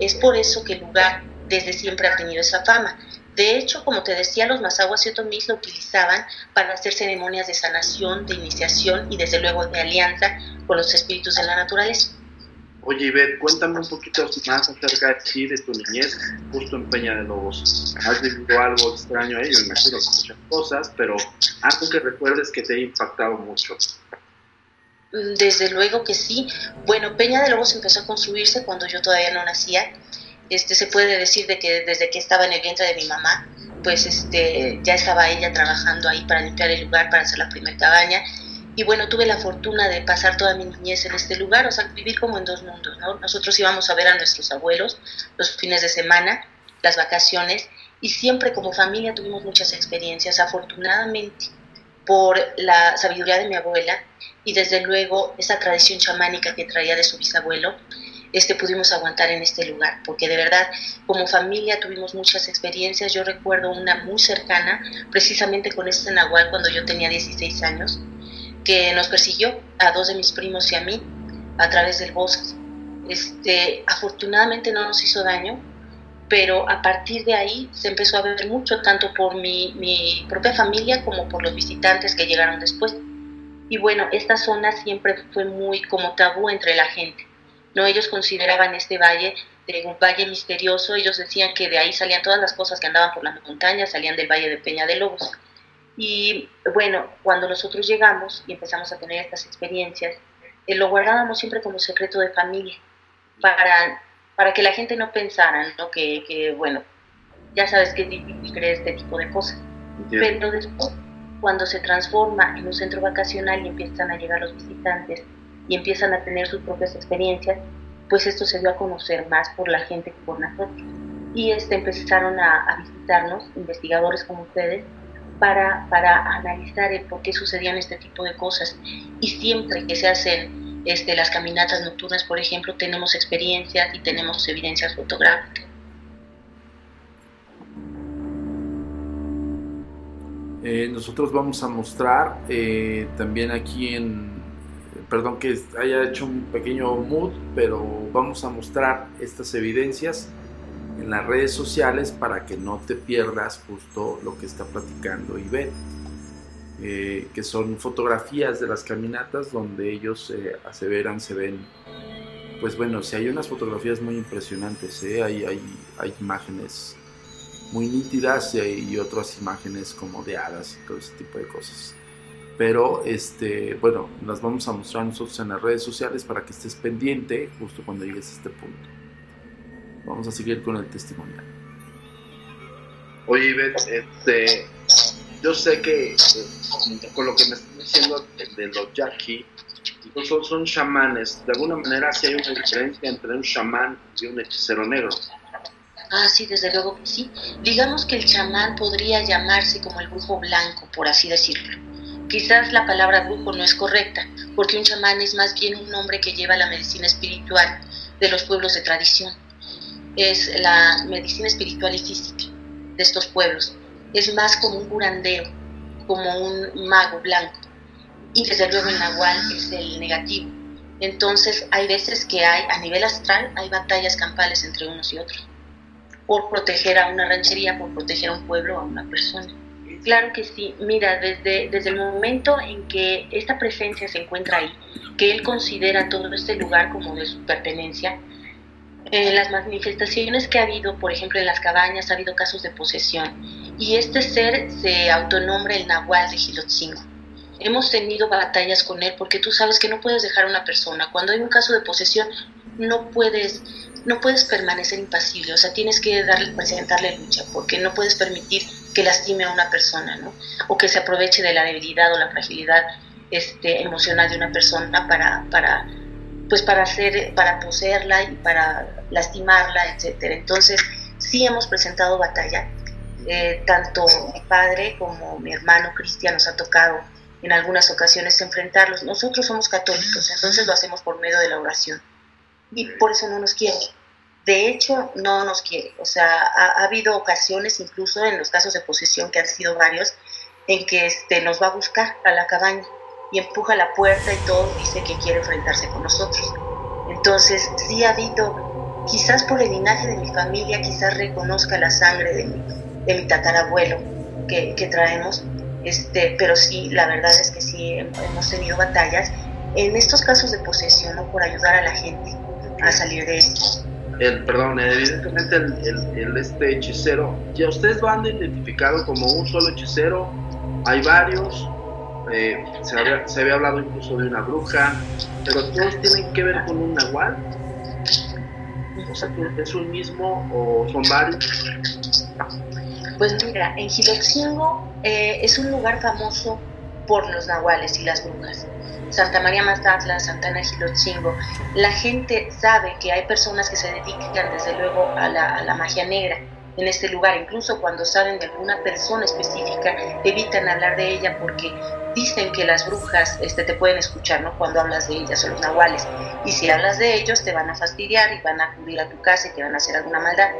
es por eso que el lugar desde siempre ha tenido esa fama. De hecho, como te decía, los mazaguas y otomís lo utilizaban para hacer ceremonias de sanación, de iniciación y desde luego de alianza con los espíritus de la naturaleza. Oye, Ivette, cuéntame un poquito más acerca de ti, de tu niñez, justo en Peña de Lobos. ¿Has vivido algo extraño ahí? Me imagino muchas cosas, pero algo que recuerdes que te ha impactado mucho. Mm, desde luego que sí. Bueno, Peña de Lobos empezó a construirse cuando yo todavía no nacía. Este, se puede decir de que desde que estaba en el vientre de mi mamá, pues este, ya estaba ella trabajando ahí para limpiar el lugar, para hacer la primera cabaña y bueno, tuve la fortuna de pasar toda mi niñez en este lugar, o sea, vivir como en dos mundos, ¿no? Nosotros íbamos a ver a nuestros abuelos los fines de semana, las vacaciones, y siempre como familia tuvimos muchas experiencias, afortunadamente, por la sabiduría de mi abuela y desde luego esa tradición chamánica que traía de su bisabuelo, este, pudimos aguantar en este lugar, porque de verdad como familia tuvimos muchas experiencias. Yo recuerdo una muy cercana, precisamente con este Nahual cuando yo tenía 16 años, que nos persiguió a dos de mis primos y a mí a través del bosque. Este, afortunadamente no nos hizo daño, pero a partir de ahí se empezó a ver mucho, tanto por mi, mi propia familia como por los visitantes que llegaron después. Y bueno, esta zona siempre fue muy como tabú entre la gente. No, ellos consideraban este valle de un valle misterioso, ellos decían que de ahí salían todas las cosas que andaban por las montañas, salían del valle de Peña de Lobos. Y bueno, cuando nosotros llegamos y empezamos a tener estas experiencias, eh, lo guardábamos siempre como secreto de familia, para, para que la gente no pensara, ¿no? Que, que, bueno, ya sabes que es difícil creer este tipo de cosas. Pero después, cuando se transforma en un centro vacacional y empiezan a llegar los visitantes y empiezan a tener sus propias experiencias, pues esto se dio a conocer más por la gente que por nosotros. Y este, empezaron a, a visitarnos, investigadores como ustedes, para, para analizar el por qué sucedían este tipo de cosas. Y siempre que se hacen este, las caminatas nocturnas, por ejemplo, tenemos experiencias y tenemos evidencias fotográficas. Eh, nosotros vamos a mostrar eh, también aquí en, perdón que haya hecho un pequeño mood, pero vamos a mostrar estas evidencias en las redes sociales para que no te pierdas justo lo que está platicando Ivette. Eh, que son fotografías de las caminatas donde ellos eh, aseveran se ven pues bueno, si hay unas fotografías muy impresionantes, ¿eh? hay, hay, hay imágenes muy nítidas y, hay otras imágenes como de hadas y todo ese tipo de cosas. Pero, este, bueno, las vamos a mostrar nosotros en las redes sociales para que estés pendiente justo cuando llegues a este punto. Vamos a seguir con el testimonio. Oye, Ivette, este, yo sé que eh, con lo que me estás diciendo de, los yaqui, son, son chamanes. De alguna manera, sí hay una diferencia entre un chamán y un hechicero negro. Ah, sí, desde luego que sí. Digamos que el chamán podría llamarse como el brujo blanco, por así decirlo. Quizás la palabra brujo no es correcta, porque un chamán es más bien un hombre que lleva la medicina espiritual de los pueblos de tradición. Es la medicina espiritual y física de estos pueblos. Es más como un curandero, como un mago blanco. Y desde luego el nahual es el negativo. Entonces hay veces que hay, a nivel astral, hay batallas campales entre unos y otros por proteger a una ranchería, por proteger a un pueblo, a una persona. Claro que sí, mira, desde, desde el momento en que esta presencia se encuentra ahí, que él considera todo este lugar como de su pertenencia, en las manifestaciones que ha habido, por ejemplo, en las cabañas, ha habido casos de posesión, y este ser se autonombra el Nahual de Gilotzingo. Hemos tenido batallas con él porque tú sabes que no puedes dejar a una persona. Cuando hay un caso de posesión, no puedes no puedes permanecer impasible, o sea, tienes que darle, presentarle lucha, porque no puedes permitir que lastime a una persona, ¿no? O que se aproveche de la debilidad o la fragilidad este, emocional de una persona para, para, pues para hacer, para poseerla y para lastimarla, etcétera. Entonces, sí hemos presentado batalla. Eh, tanto mi padre como mi hermano Cristian nos ha tocado en algunas ocasiones enfrentarlos. Nosotros somos católicos, entonces lo hacemos por medio de la oración y por eso no nos quiere. De hecho, no nos quiere. O sea, ha, habido ocasiones, incluso en los casos de posesión, que han sido varios, en que este, nos va a buscar a la cabaña y empuja la puerta y todo, dice que quiere enfrentarse con nosotros. Entonces, sí ha habido, quizás por el linaje de mi familia, quizás reconozca la sangre de mi, de mi tatarabuelo que, que traemos, este, pero sí, la verdad es que sí hemos tenido batallas en estos casos de posesión, ¿no? por ayudar a la gente a salir de esto. El, perdón, evidentemente el, este hechicero, ya ustedes lo han identificado como un solo hechicero, hay varios, eh, se, había, se, había, hablado incluso de una bruja, pero todos tienen que ver con un nahual. O sea, ¿es un mismo o son varios? Pues mira, en Gilotzingo eh, es un lugar famoso por los nahuales y las brujas. Santa María Mazatla, Santana Gilotzingo, la gente sabe que hay personas que se dedican desde luego a la, a la magia negra en este lugar, incluso cuando saben de alguna persona específica, evitan hablar de ella porque dicen que las brujas este, te pueden escuchar ¿no? cuando hablas de ellas o los nahuales. Y si hablas de ellos, te van a fastidiar y van a acudir a tu casa y te van a hacer alguna maldad.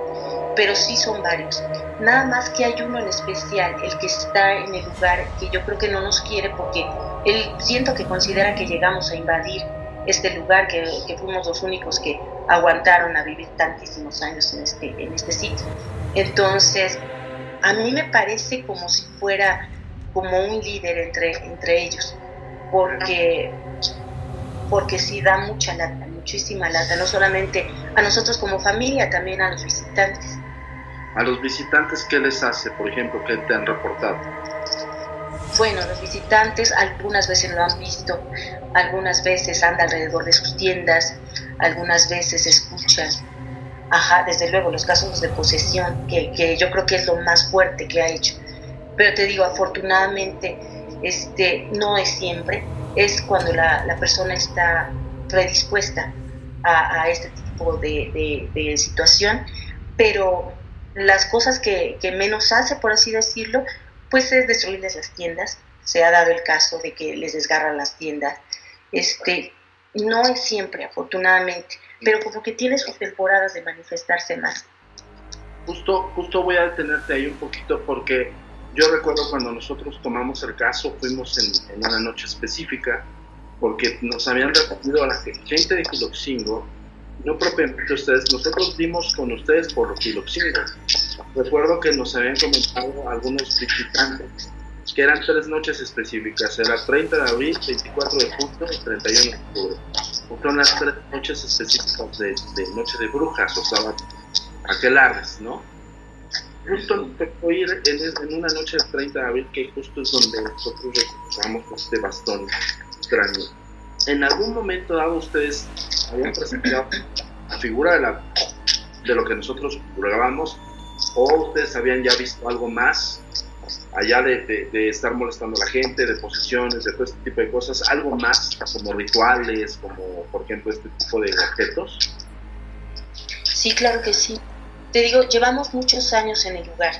Pero sí son varios. Nada más que hay uno en especial, el que está en el lugar que yo creo que no nos quiere porque él siento que considera que llegamos a invadir este lugar, que, que fuimos los únicos que aguantaron a vivir tantísimos años en este, en este sitio. Entonces, a mí me parece como si fuera como un líder entre, entre ellos, porque, porque sí da mucha lata, muchísima lata, no solamente a nosotros como familia, también a los visitantes. ¿A los visitantes qué les hace, por ejemplo, qué te han reportado? Bueno, los visitantes algunas veces lo han visto, algunas veces anda alrededor de sus tiendas, algunas veces escuchan, ajá, desde luego los casos de posesión, que, que yo creo que es lo más fuerte que ha hecho. Pero te digo, afortunadamente, este, no es siempre, es cuando la, la persona está predispuesta a, a este tipo de, de, de, situación, pero las cosas que, que menos hace, por así decirlo, pues es destruirles las tiendas. Se ha dado el caso de que les desgarran las tiendas. Este, no es siempre, afortunadamente, pero como que tiene sus temporadas de manifestarse más. Justo, justo voy a detenerte ahí un poquito porque yo recuerdo cuando nosotros tomamos el caso, fuimos en, una noche específica, porque nos habían referido a la gente de Quiloxingo, no propiamente ustedes, nosotros vimos con ustedes por Quiloxingo. Recuerdo que nos habían comentado algunos visitantes que eran tres noches específicas, era 30 de abril, 24 de junio y 31 de octubre. son las tres noches específicas de, Noche de Brujas o sábado aquelarres, ¿no? Justo tocó ir en, una noche del 30 de abril, que justo es donde nosotros recuperamos este bastón extraño. ¿En algún momento dado ustedes habían presentado la figura de, la, de lo que nosotros grabamos o ustedes habían ya visto algo más allá de, estar molestando a la gente, de posesiones, de todo este tipo de cosas, algo más como rituales, como por ejemplo este tipo de objetos? Sí, claro que sí. Te digo, llevamos muchos años en el lugar.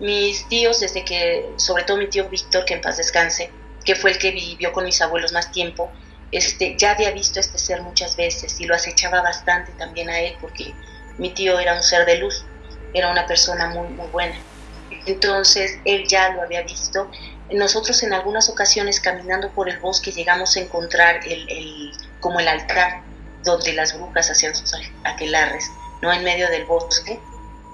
Mis tíos, desde que, sobre todo mi tío Víctor, que en paz descanse, que fue el que vivió con mis abuelos más tiempo, este, ya había visto este ser muchas veces y lo acechaba bastante también a él porque mi tío era un ser de luz, era una persona muy, muy buena. Entonces él ya lo había visto. Nosotros en algunas ocasiones caminando por el bosque llegamos a encontrar el, como el altar donde las brujas hacían sus aquelarres, no en medio del bosque.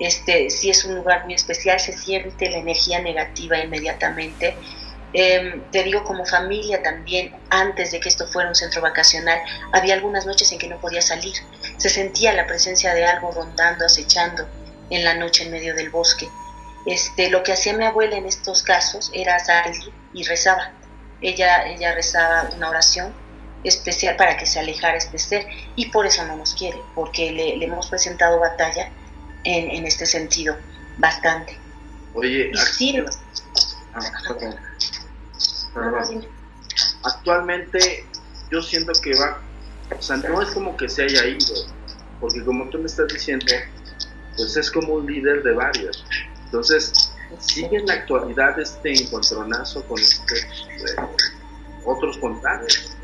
Este sí es un lugar muy especial, se siente la energía negativa inmediatamente. Em, te digo, como familia también, antes de que esto fuera un centro vacacional, había algunas noches en que no podía salir. Se sentía la presencia de algo rondando, acechando en la noche en medio del bosque. Este, lo que hacía mi abuela en estos casos era salir y rezaba. Ella, ella rezaba una oración especial para que se alejara este ser y por eso no nos quiere, porque le, hemos presentado batalla en, este sentido bastante. Oye, actualmente yo siento que va, o sea, no es como que se haya ido, porque como tú me estás diciendo, pues es como un líder de varios. Entonces, sigue en la actualidad este encontronazo con estos eh, otros contactos.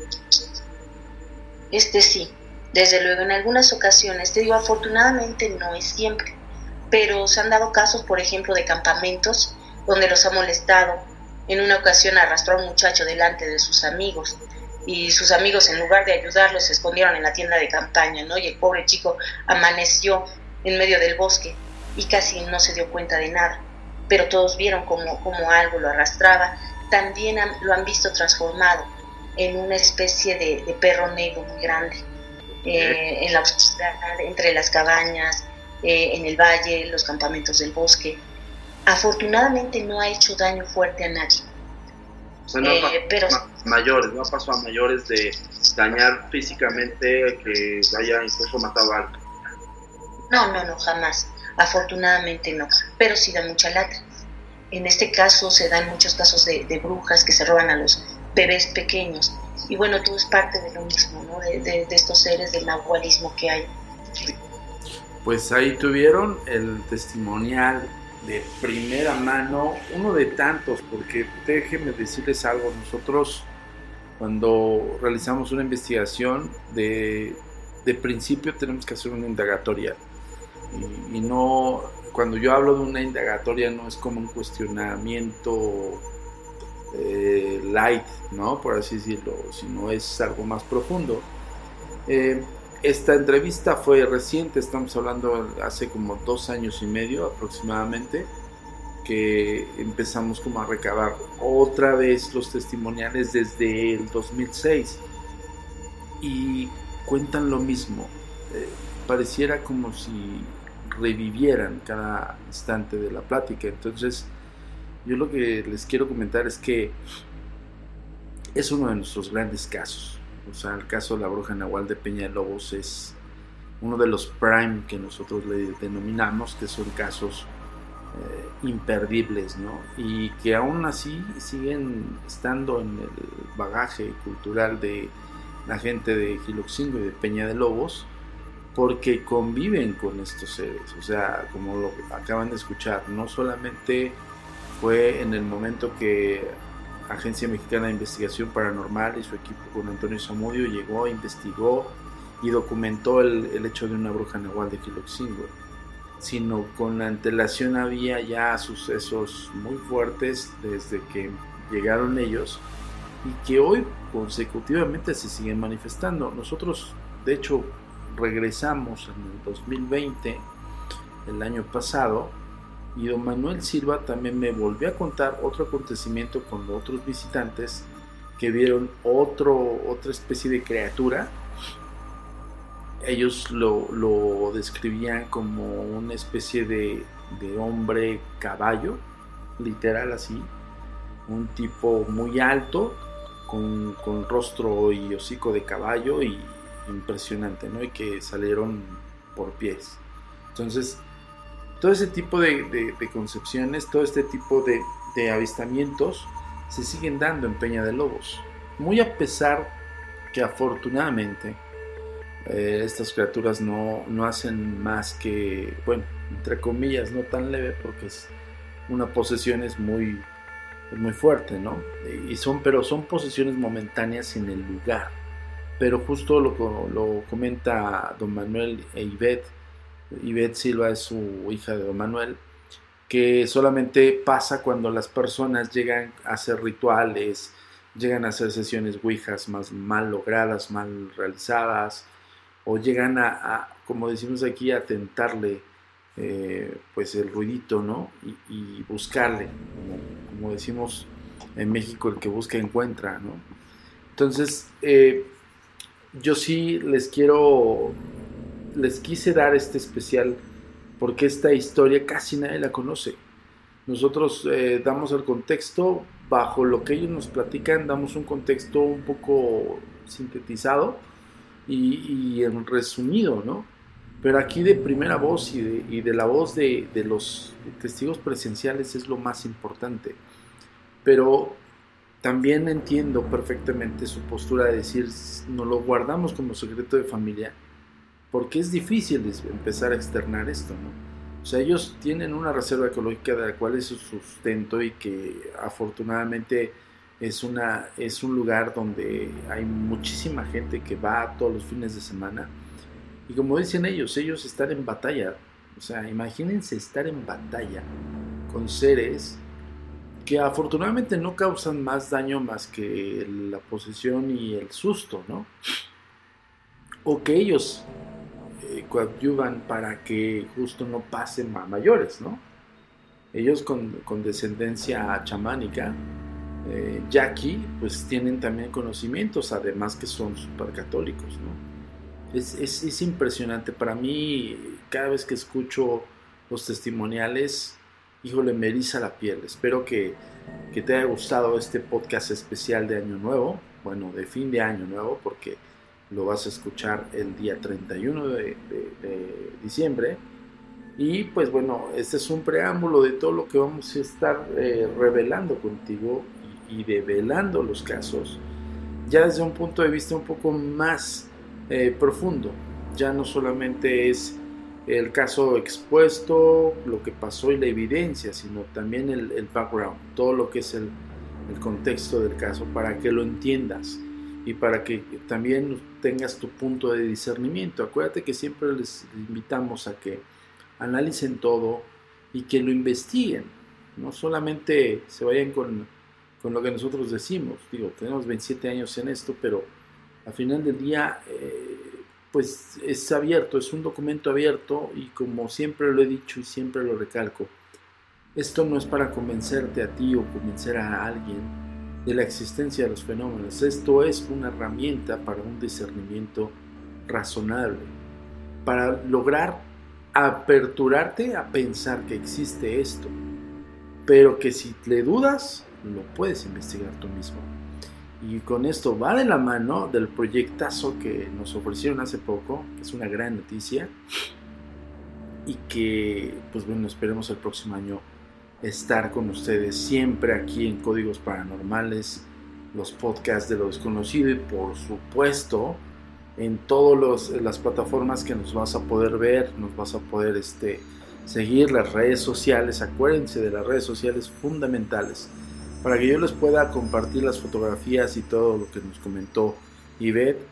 Este sí, desde luego en algunas ocasiones, te digo, afortunadamente no es siempre, pero se han dado casos, por ejemplo, de campamentos donde los ha molestado. En una ocasión arrastró a un muchacho delante de sus amigos y sus amigos en lugar de ayudarlo se escondieron en la tienda de campaña, ¿no? Y el pobre chico amaneció en medio del bosque y casi no se dio cuenta de nada, pero todos vieron como, como algo lo arrastraba, también lo han visto transformado en una especie de, perro negro muy grande, eh, en la oscuridad, entre las cabañas, eh, en el valle, los campamentos del bosque. Afortunadamente no ha hecho daño fuerte a nadie. O sea, no eh, pero, mayores, no pasó a mayores de dañar físicamente, que haya incluso matado a alguien. No, no, no, jamás. Afortunadamente no, pero sí da mucha lata. En este caso se dan muchos casos de, brujas que se roban a los bebés pequeños. Y bueno, todo es parte de lo mismo, ¿no? De, estos seres del nahualismo que hay. Pues ahí tuvieron el testimonial de primera mano, uno de tantos, porque déjenme decirles algo, nosotros cuando realizamos una investigación de, de principio tenemos que hacer una indagatoria y, no, cuando yo hablo de una indagatoria no es como un cuestionamiento eh, light, ¿no? Por así decirlo, sino es algo más profundo. Eh, esta entrevista fue reciente, estamos hablando hace como dos años y medio aproximadamente, que empezamos como a recabar otra vez los testimoniales desde el 2006 y cuentan lo mismo. Eh, pareciera como si revivieran cada instante de la plática. Entonces, yo lo que les quiero comentar es que es uno de nuestros grandes casos. O sea, el caso de la bruja Nahual de Peña de Lobos es uno de los prime que nosotros le denominamos, que son casos eh, imperdibles, ¿no? Y que aún así siguen estando en el bagaje cultural de la gente de Giloxingo y de Peña de Lobos porque conviven con estos seres, o sea, como lo acaban de escuchar, no solamente fue en el momento que Agencia Mexicana de Investigación Paranormal y su equipo con Antonio Zamudio llegó, investigó y documentó el, hecho de una bruja nahual de Quiloxingo, sino con antelación había ya sucesos muy fuertes desde que llegaron ellos y que hoy consecutivamente se siguen manifestando. Nosotros, de hecho, regresamos en el 2020, el año pasado, y don Manuel Silva también me volvió a contar otro acontecimiento con otros visitantes que vieron otro, otra especie de criatura. Ellos lo, lo describían como una especie de, de hombre caballo, literal así, un tipo muy alto, con, con, rostro y hocico de caballo y impresionante, ¿no? Y que salieron por pies. Entonces, todo ese tipo de, concepciones, todo este tipo de, de, avistamientos se siguen dando en Peña de Lobos. Muy a pesar que afortunadamente eh, estas criaturas no, no hacen más que, bueno, entre comillas, no tan leve porque es una posesión es muy muy fuerte, ¿no? Y son, pero son posesiones momentáneas en el lugar. Pero justo lo, lo comenta don Manuel e Ivette, Ivette Silva es su hija de don Manuel, que solamente pasa cuando las personas llegan a hacer rituales, llegan a hacer sesiones ouijas más mal logradas, mal realizadas, o llegan a, como decimos aquí, a tentarle eh, pues el ruidito, ¿no? Y, buscarle, como, decimos en México, el que busca encuentra, ¿no? Entonces, eh, yo sí les quiero, les quise dar este especial porque esta historia casi nadie la conoce. Nosotros eh, damos el contexto, bajo lo que ellos nos platican, damos un contexto un poco sintetizado y, y en resumido, ¿no? Pero aquí de primera voz y de, la voz de, los testigos presenciales es lo más importante. Pero también entiendo perfectamente su postura de decir, no lo guardamos como secreto de familia, porque es difícil empezar a externar esto. O sea, ellos tienen una reserva ecológica de la cual es su sustento y que afortunadamente es, una, es un lugar donde hay muchísima gente que va todos los fines de semana y como dicen ellos, ellos están en batalla. O sea, imagínense estar en batalla con seres que afortunadamente no causan más daño más que la posesión y el susto, ¿no? O que ellos eh, coadyuvan para que justo no pasen a mayores, ¿no? Ellos con, descendencia chamánica, eh, yaqui, pues tienen también conocimientos, además que son supercatólicos, ¿no? Es, impresionante. Para mí, cada vez que escucho los testimoniales, híjole, me la piel. Espero que, que, te haya gustado este podcast especial de Año Nuevo, bueno, de fin de Año Nuevo, porque lo vas a escuchar el día 31 de, de, diciembre. Y pues bueno, este es un preámbulo de todo lo que vamos a estar eh, revelando contigo y, y develando los casos, ya desde un punto de vista un poco más eh, profundo. Ya no solamente es el caso expuesto, lo que pasó y la evidencia, sino también el, background, todo lo que es el, el, contexto del caso, para que lo entiendas y para que también tengas tu punto de discernimiento. Acuérdate que siempre les invitamos a que analicen todo y que lo investiguen, no solamente se vayan con, con lo que nosotros decimos, digo, tenemos 27 años en esto, pero al final del día, eh, pues es abierto, es un documento abierto y como siempre lo he dicho y siempre lo recalco, esto no es para convencerte a ti o convencer a alguien de la existencia de los fenómenos, esto es una herramienta para un discernimiento razonable, para lograr aperturarte a pensar que existe esto, pero que si le dudas, lo puedes investigar tú mismo. Y con esto va de la mano del proyectazo que nos ofrecieron hace poco, que es una gran noticia. Y que, pues bueno, esperemos el próximo año estar con ustedes siempre aquí en Códigos Paranormales, los podcasts de lo desconocido y por supuesto en todas las plataformas que nos vas a poder ver, nos vas a poder este, seguir las redes sociales. Acuérdense de las redes sociales fundamentales para que yo les pueda compartir las fotografías y todo lo que nos comentó Ivette,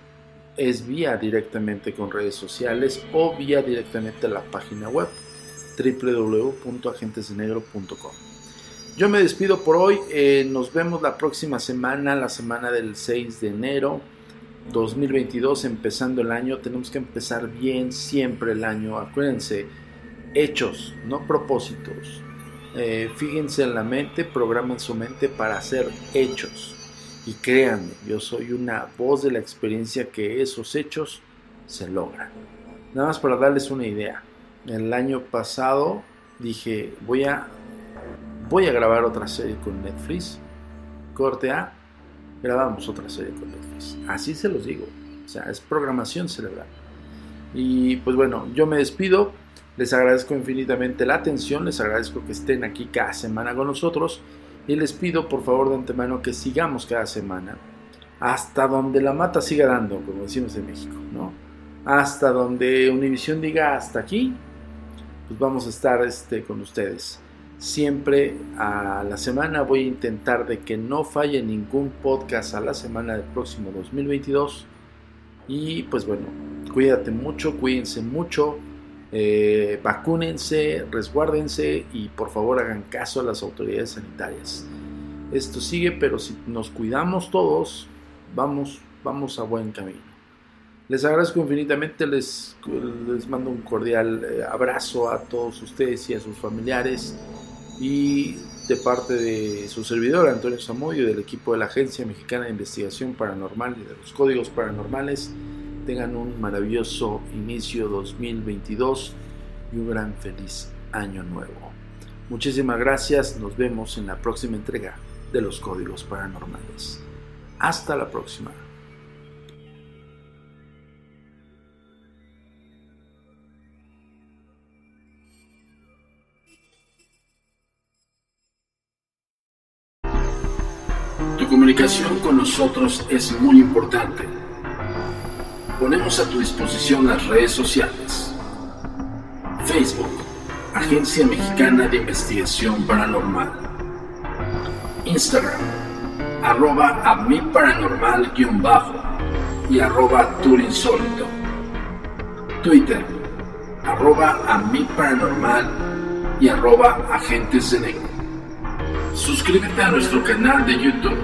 es vía directamente con redes sociales o vía directamente a la página web www.agentesdenegro.com. Yo me despido por hoy, eh, nos vemos la próxima semana, la semana del 6 de enero 2022, empezando el año, tenemos que empezar bien siempre el año, acuérdense, hechos, no propósitos, eh, fíjense en la mente, programen su mente para hacer hechos. Y créanme, yo soy una voz de la experiencia que esos hechos se logran. Nada más para darles una idea. El año pasado dije, voy a, voy a grabar otra serie con Netflix. Corte A, grabamos otra serie con Netflix. Así se los digo. O sea, es programación cerebral. Y pues bueno, yo me despido. Les agradezco infinitamente la atención. Les agradezco que estén aquí cada semana con nosotros. Y les pido por favor de antemano que sigamos cada semana hasta donde la mata siga dando, como decimos en México, ¿no? Hasta donde Univision diga hasta aquí, pues vamos a estar este, con ustedes. Siempre a la semana voy a intentar de que no falle ningún podcast a la semana del próximo 2022. Y pues bueno, cuídate mucho, cuídense mucho, eh, vacúnense, resguárdense y por favor hagan caso a las autoridades sanitarias. Esto sigue, pero si nos cuidamos todos, vamos, vamos a buen camino. Les agradezco infinitamente, les, les mando un cordial eh, abrazo a todos ustedes y a sus familiares y de parte de su servidor Antonio Zamudio y del equipo de la Agencia Mexicana de Investigación Paranormal y de los Códigos Paranormales, tengan un maravilloso inicio 2022 y un gran feliz año nuevo. Muchísimas gracias, nos vemos en la próxima entrega de los Códigos Paranormales. Hasta la próxima. Tu comunicación con nosotros es muy importante. Ponemos a tu disposición las redes sociales. Facebook, Agencia Mexicana de Investigación Paranormal. Instagram, arroba a mi paranormal guion bajo y arroba turinsólito. Twitter, arroba a mi paranormal y arroba agentes de negro. Suscríbete a nuestro canal de YouTube,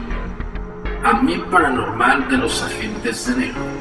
a mi paranormal de los agentes de negro